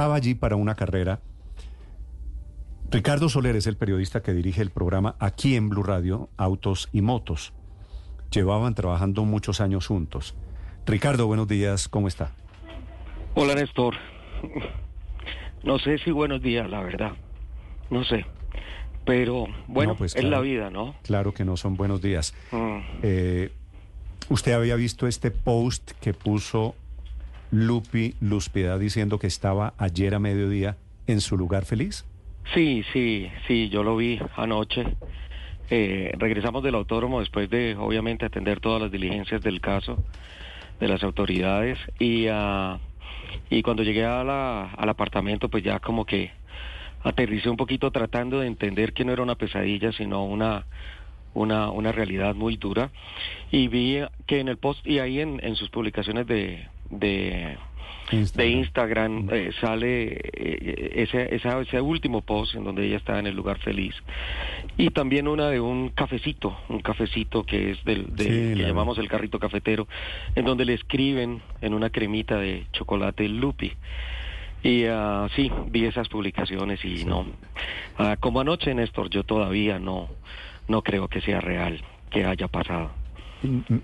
estaba allí para una carrera. Ricardo Soler es el periodista que dirige el programa aquí en Blue Radio, Autos y Motos. Llevaban trabajando muchos años juntos. Ricardo, buenos días, ¿cómo está? Hola Néstor. No sé si buenos días, la verdad. No sé. Pero bueno, pues es claro. la vida, ¿no? Claro que no son buenos días. Mm. Eh, ¿Usted había visto este post que puso Lupi Luspiedad diciendo que estaba ayer a mediodía en su lugar feliz? Sí, sí, sí, yo lo vi anoche. Eh, regresamos del autódromo después de, obviamente, atender todas las diligencias del caso de las autoridades y, ah, y cuando llegué a la- al apartamento, pues ya como que aterricé un poquito tratando de entender que no era una pesadilla, sino una, una, una realidad muy dura. Y vi que en el post y ahí en, en sus publicaciones de, de, de Instagram eh, sale eh, ese, esa- ese último post en donde ella está en el lugar feliz. Y también una de un cafecito, un cafecito que es del de- Sí, que la- llamamos el carrito cafetero, en donde le escriben en una cremita de chocolate Lupi. Y ah, sí, vi esas publicaciones y no. Ah, como anoche, Néstor, yo todavía no, no creo que sea real, que haya pasado.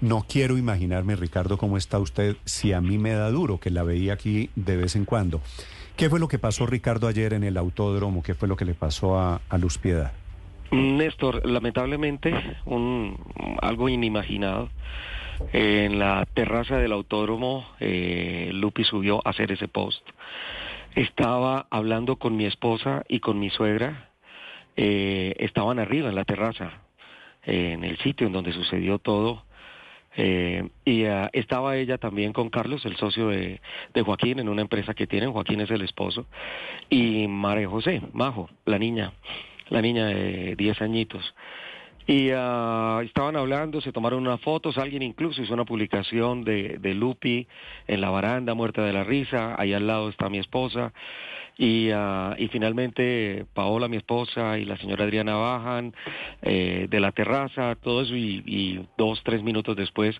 No quiero imaginarme, Ricardo, cómo está usted si a mí me da duro, que la veía aquí de vez en cuando. ¿Qué fue lo que pasó, Ricardo, ayer en el autódromo? ¿Qué fue lo que le pasó a, a Luz Piedad? Néstor, lamentablemente, un, algo inimaginado. En la terraza del autódromo, eh, Lupi subió a hacer ese post. Estaba hablando con mi esposa y con mi suegra. eh, estaban arriba en la terraza, eh, en el sitio en donde sucedió todo. Eh, y ah, estaba ella también con Carlos, el socio de, de Joaquín, en una empresa que tienen. Joaquín es el esposo. Y María José, Majo, la niña, la niña de 10 añitos. Y ah, estaban hablando, se tomaron unas fotos, alguien incluso hizo una publicación de, de Lupi en la baranda, muerta de la risa, ahí al lado está mi esposa. Y, ah, y finalmente Paola, mi esposa, y la señora Adriana bajan eh, de la terraza, todo eso, y, y dos, tres minutos después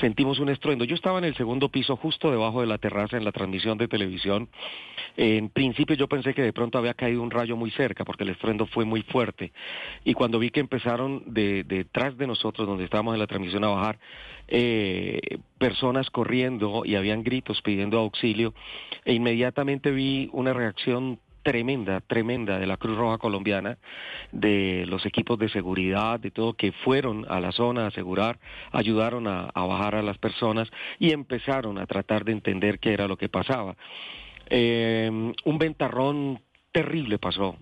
sentimos un estruendo. Yo estaba en el segundo piso, justo debajo de la terraza, en la transmisión de televisión. En principio yo pensé que de pronto había caído un rayo muy cerca, porque el estruendo fue muy fuerte. Y cuando vi que empezaron de, detrás de nosotros, donde estábamos en la transmisión, a bajar, eh, personas corriendo y habían gritos pidiendo auxilio, e inmediatamente vi una reacción tremenda, tremenda de la Cruz Roja colombiana, de los equipos de seguridad, de todo, que fueron a la zona a asegurar, ayudaron a, bajar a las personas y empezaron a tratar de entender qué era lo que pasaba. Eh, un ventarrón terrible pasó,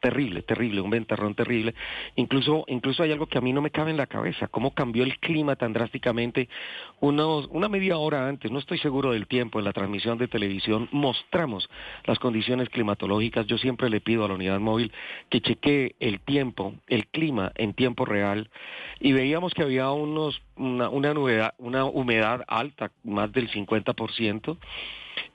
terrible, terrible, un ventarrón terrible. Incluso, incluso hay algo que a mí no me cabe en la cabeza, cómo cambió el clima tan drásticamente. Unos, una media hora antes, no estoy seguro del tiempo, en la transmisión de televisión mostramos las condiciones climatológicas. Yo siempre le pido a la unidad móvil que chequee el tiempo, el clima en tiempo real, y veíamos que había unos, una, una, una humedad alta, más del 50%.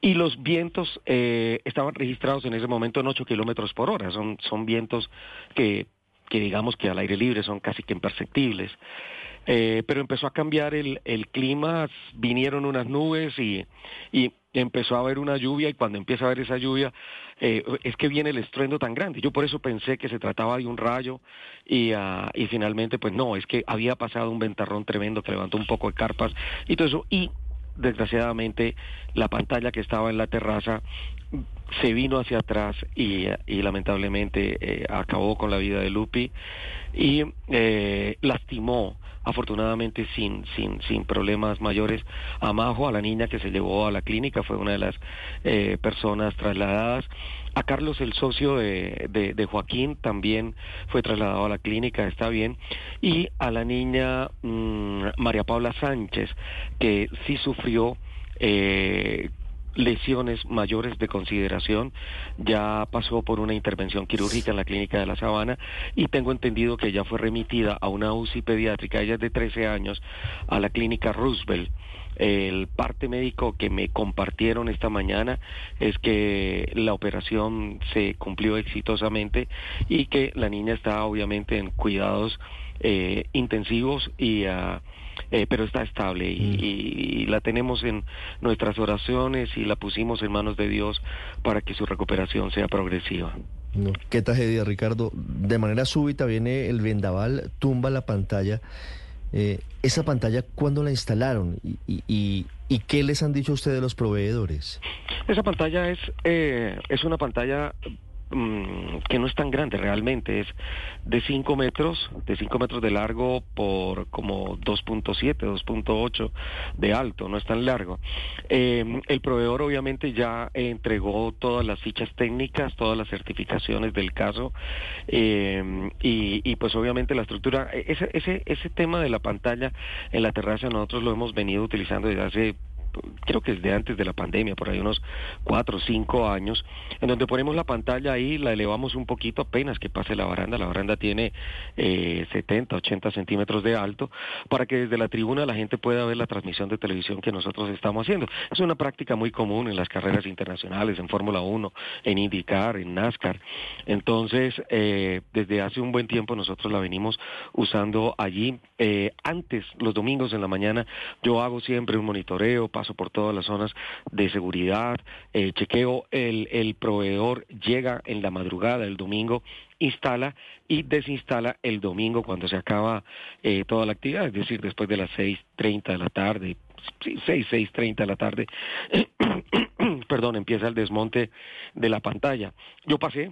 Y los vientos eh, estaban registrados en ese momento en 8 kilómetros por hora. Son, son vientos que, que digamos que al aire libre son casi que imperceptibles. Eh, pero empezó a cambiar el, el clima, vinieron unas nubes y, y empezó a haber una lluvia y cuando empieza a haber esa lluvia eh, es que viene el estruendo tan grande. Yo por eso pensé que se trataba de un rayo y, uh, y finalmente pues no, es que había pasado un ventarrón tremendo que levantó un poco de carpas y todo eso. Y desgraciadamente la pantalla que estaba en la terraza se vino hacia atrás y, y lamentablemente eh, acabó con la vida de Lupi y eh, lastimó afortunadamente sin, sin, sin problemas mayores a Majo, a la niña que se llevó a la clínica, fue una de las eh, personas trasladadas. A Carlos, el socio de, de, Joaquín, también fue trasladado a la clínica, está bien. Y a la niña mmm, María Paula Sánchez, que sí sufrió eh, lesiones mayores de consideración, ya pasó por una intervención quirúrgica en la clínica de la Sabana y tengo entendido que ya fue remitida a una UCI pediátrica, ella es de 13 años, a la clínica Roosevelt. El parte médico que me compartieron esta mañana es que la operación se cumplió exitosamente y que la niña está obviamente en cuidados eh, intensivos y, uh, eh, pero está estable y, la tenemos en nuestras oraciones y la pusimos en manos de Dios para que su recuperación sea progresiva. qué tragedia, Ricardo. De manera súbita viene el vendaval, tumba la pantalla. Eh, ¿Esa pantalla cuándo la instalaron? ¿Y, qué les han dicho ustedes los proveedores? Esa pantalla es, eh, es una pantalla Mm, que no es tan grande realmente, es de 5 metros, de 5 metros de largo por como 2.7, 2.8 de alto, no es tan largo. Eh, el proveedor obviamente ya entregó todas las fichas técnicas, todas las certificaciones del caso eh, y, y, pues obviamente la estructura, ese, ese, ese tema de la pantalla en la terraza nosotros lo hemos venido utilizando desde hace creo que es de antes de la pandemia, por ahí unos cuatro o cinco años, en donde ponemos la pantalla ahí, la elevamos un poquito apenas que pase la baranda. La baranda tiene eh, 70, 80 centímetros de alto, para que desde la tribuna la gente pueda ver la transmisión de televisión que nosotros estamos haciendo. Es una práctica muy común en las carreras internacionales, en Fórmula 1, en IndyCar, en NASCAR. Entonces, eh, desde hace un buen tiempo nosotros la venimos usando allí. Eh, antes, los domingos en la mañana, yo hago siempre un monitoreo, paso por todas las zonas de seguridad, eh, chequeo, el, el proveedor llega en la madrugada el domingo instala y desinstala el domingo cuando se acaba eh, toda la actividad, es decir, después de las 6.30 de la tarde, 6, 6.30 de la tarde, perdón, empieza el desmonte de la pantalla. Yo pasé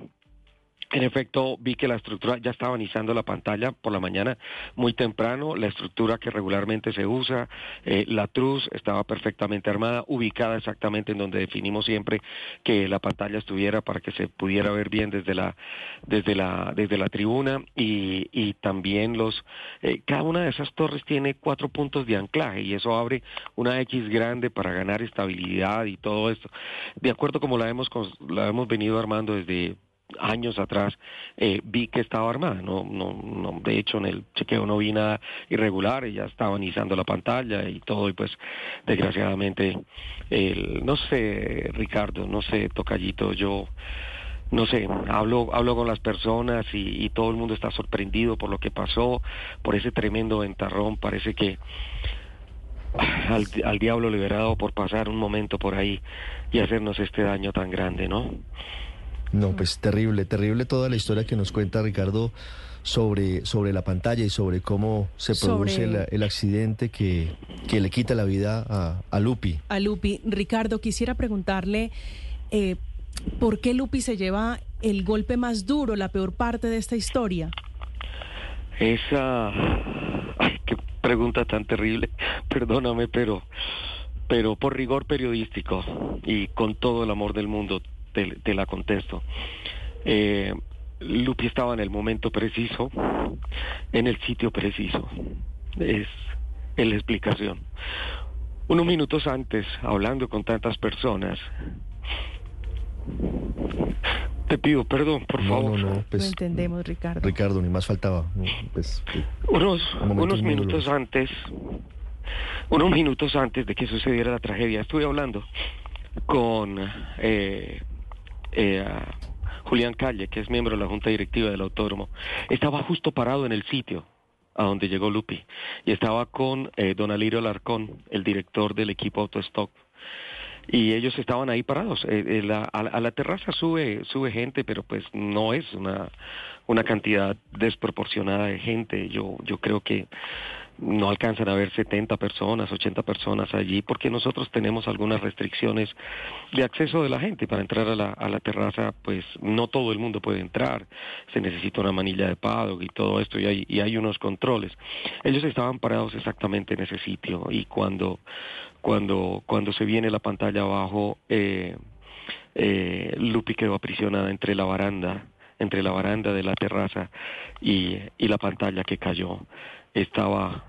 en efecto, vi que la estructura ya estaba iniciando la pantalla por la mañana muy temprano, la estructura que regularmente se usa, eh, la truz estaba perfectamente armada, ubicada exactamente en donde definimos siempre que la pantalla estuviera para que se pudiera ver bien desde la desde la desde la tribuna y, y también los eh, cada una de esas torres tiene cuatro puntos de anclaje y eso abre una X grande para ganar estabilidad y todo esto. De acuerdo como la hemos la hemos venido armando desde años atrás eh, vi que estaba armada. No, no, no, de hecho, en el chequeo no vi nada irregular. Ella estaba iniciando la pantalla y todo. Y pues, desgraciadamente, el, no sé, Ricardo, no sé, Tocallito, yo no sé, hablo, hablo con las personas y, todo el mundo está sorprendido por lo que pasó, por ese tremendo ventarrón. Parece que al, al diablo dado por pasar un momento por ahí y hacernos este daño tan grande, ¿no? No, pues terrible, terrible toda la historia que nos cuenta Ricardo sobre, sobre la pantalla y sobre cómo se produce el, accidente que, que, le quita la vida a, a, Lupi. A Lupi. Ricardo, quisiera preguntarle, eh, ¿por qué Lupi se lleva el golpe más duro, la peor parte de esta historia? Esa... Ay, qué pregunta tan terrible. Perdóname, pero pero por rigor periodístico y con todo el amor del mundo te, la contesto. Eh, Lupi estaba en el momento preciso, en el sitio preciso. Es, la explicación. Unos minutos antes, hablando con tantas personas, te pido perdón, por favor. No, pues, Lo entendemos, Ricardo. Ricardo, ni más faltaba. Pues, unos unos minutos antes, unos minutos antes de que sucediera la tragedia, estuve hablando con eh, eh, Julián Calle, que es miembro de la Junta Directiva del Autódromo, estaba justo parado en el sitio a donde llegó Lupi y estaba con eh, don Alirio Larcón, el director del equipo Autostock. Y ellos estaban ahí parados. Eh, eh, a, la terraza sube, sube gente, pero pues no es una, una cantidad desproporcionada de gente. Yo, yo creo que no alcanzan a ver 70 personas, 80 personas allí, porque nosotros tenemos algunas restricciones de acceso de la gente. Para entrar a la, a la terraza, pues no todo el mundo puede entrar, se necesita una manilla de paddock y todo esto, y hay, y hay unos controles. Ellos estaban parados exactamente en ese sitio, y cuando, cuando, cuando se viene la pantalla abajo, eh, eh, Lupi quedó aprisionada entre la baranda entre la baranda de la terraza y, y la pantalla que cayó estaba,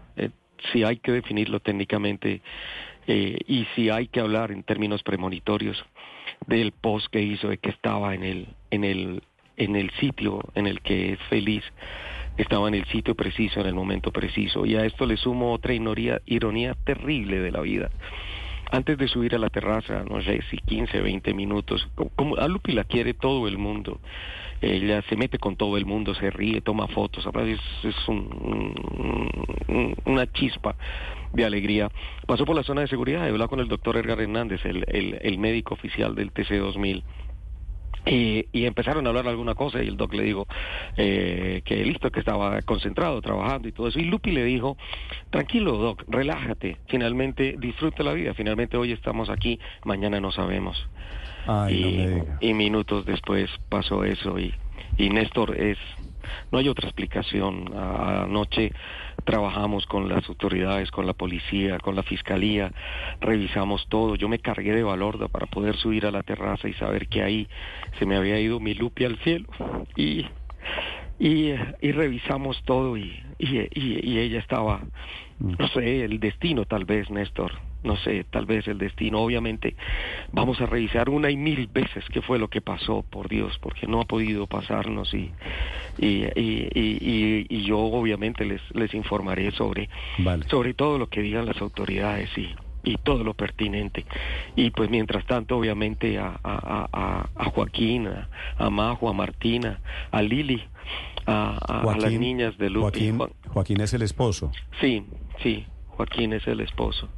si hay que definirlo técnicamente eh, y si hay que hablar en términos premonitorios del post que hizo, de que estaba en el, en el, en el sitio en el que es feliz, estaba en el sitio preciso, en el momento preciso. Y a esto le sumo otra ironía, terrible de la vida. antes de subir a la terraza, no sé si 15, 20 minutos, como, a Lupi la quiere todo el mundo. Ella se mete con todo el mundo, se ríe, toma fotos, es, es un, una chispa de alegría. Pasó por la zona de seguridad, habló con el doctor Edgar Hernández, el, el, el médico oficial del TC2000 y, empezaron a hablar alguna cosa y el doc le dijo eh, que listo, que estaba concentrado, trabajando y todo eso. Y Lupi le dijo, tranquilo doc, relájate, finalmente disfruta la vida, finalmente hoy estamos aquí, mañana no sabemos. y, minutos después pasó eso y, y Néstor es, no hay otra explicación. Anoche trabajamos con las autoridades, con la policía, con la fiscalía, revisamos todo. Yo me cargué de Valorda para poder subir a la terraza y saber que ahí se me había ido mi Lupi al cielo. Y, y, y revisamos todo y, y, y ella estaba, no sé, el destino tal vez, Néstor no sé, tal vez el destino. Obviamente vamos a revisar una y mil veces qué fue lo que pasó, por Dios, porque no ha podido pasarnos y, y, y, y, yo obviamente les, les informaré sobre, sobre todo lo que digan las autoridades y, y todo lo pertinente. Y pues mientras tanto, obviamente a, a, a, Joaquín, a, Majo, a Martina, a Lili, a, las niñas de Lupi. Joaquín, Joaquín es el esposo. Sí, sí, Joaquín es el esposo.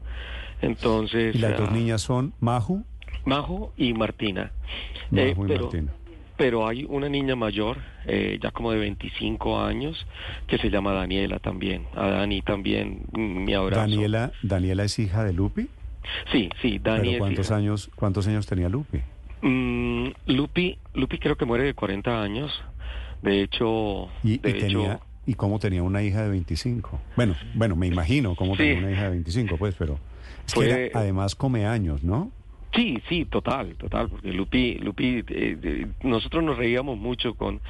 Entonces. ¿Y las dos ah, niñas son Majo? Majo y Martina. Eh, Majo y pero, Martina. Pero hay una niña mayor, eh, ya como de 25 años, que se llama Daniela también. A Dani también, mm, mi abrazo. ¿Daniela, Daniela es hija de Lupi? Sí, sí, Dani cuántos años ¿Cuántos años tenía Lupi? Mm, Lupi, Lupi creo que muere de 40 años. De hecho... ¿Y, de hecho, ¿y cómo tenía una hija de 25? Bueno, bueno, me imagino cómo tenía una hija de 25, pues, pero... Es que además come años, ¿no? Sí, sí, total, total, porque Lupi, Lupi, eh, nosotros nos reíamos mucho con,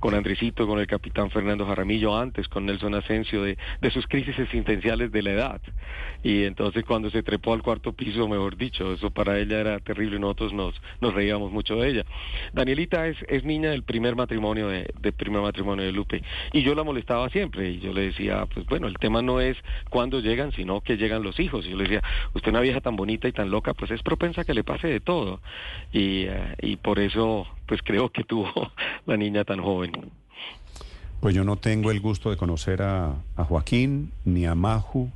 con Andresito, con el capitán Fernando Jaramillo antes, con Nelson Asensio, de, de sus crisis existenciales de la edad. Y entonces cuando se trepó al cuarto piso, mejor dicho, eso para ella era terrible y nosotros nos, nos reíamos mucho de ella. Danielita es, es niña del primer matrimonio de, de primer matrimonio de Lupe. Y yo la molestaba siempre, y yo le decía, pues bueno, el tema no es cuándo llegan, sino que llegan los hijos. Y yo le decía, usted una vieja tan bonita y tan loca, pues es propensa que le pase de todo. Y, eh, y por eso, pues creo que tuvo la niña tan joven. Pues yo no tengo el gusto de conocer a, a Joaquín, ni a Maju,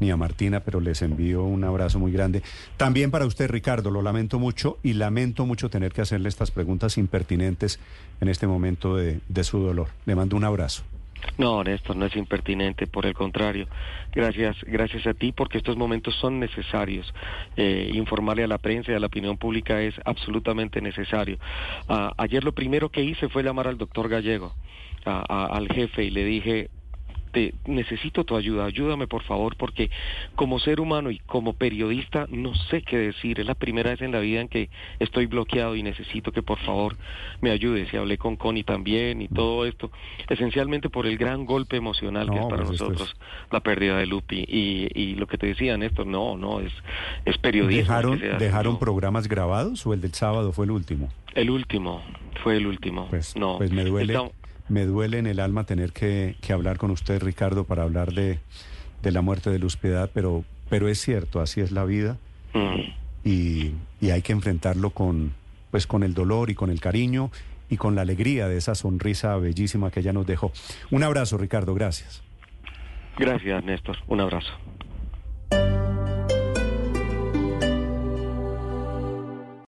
ni a Martina, pero les envío un abrazo muy grande. También para usted, Ricardo, lo lamento mucho y lamento mucho tener que hacerle estas preguntas impertinentes en este momento de, de su dolor. Le mando un abrazo. No, Néstor, no es impertinente, por el contrario. Gracias, gracias a ti, porque estos momentos son necesarios. Eh, informarle a la prensa y a la opinión pública es absolutamente necesario. Ah, ayer lo primero que hice fue llamar al doctor Gallego, al jefe, y le dije, necesito tu ayuda, ayúdame por favor, porque como ser humano y como periodista no sé qué decir. Es la primera vez en la vida en que estoy bloqueado y necesito que por favor me ayudes. Y hablé con Connie también y todo esto, esencialmente por el gran golpe emocional que es para pues nosotros la pérdida de Lupi. Y, y, lo que te decía, Néstor, no, no, es, es periodismo. ¿Dejaron, ¿dejaron programas grabados o el del sábado fue el último? El último, fue el último. Pues, no, pues me duele me duele en el alma tener que, hablar con usted, Ricardo, para hablar de, la muerte de Luz Piedad, pero, pero es cierto, así es la vida mm. y, y, hay que enfrentarlo con, pues, con el dolor y con el cariño y con la alegría de esa sonrisa bellísima que ella nos dejó. Un abrazo, Ricardo, gracias. Gracias, Néstor, un abrazo.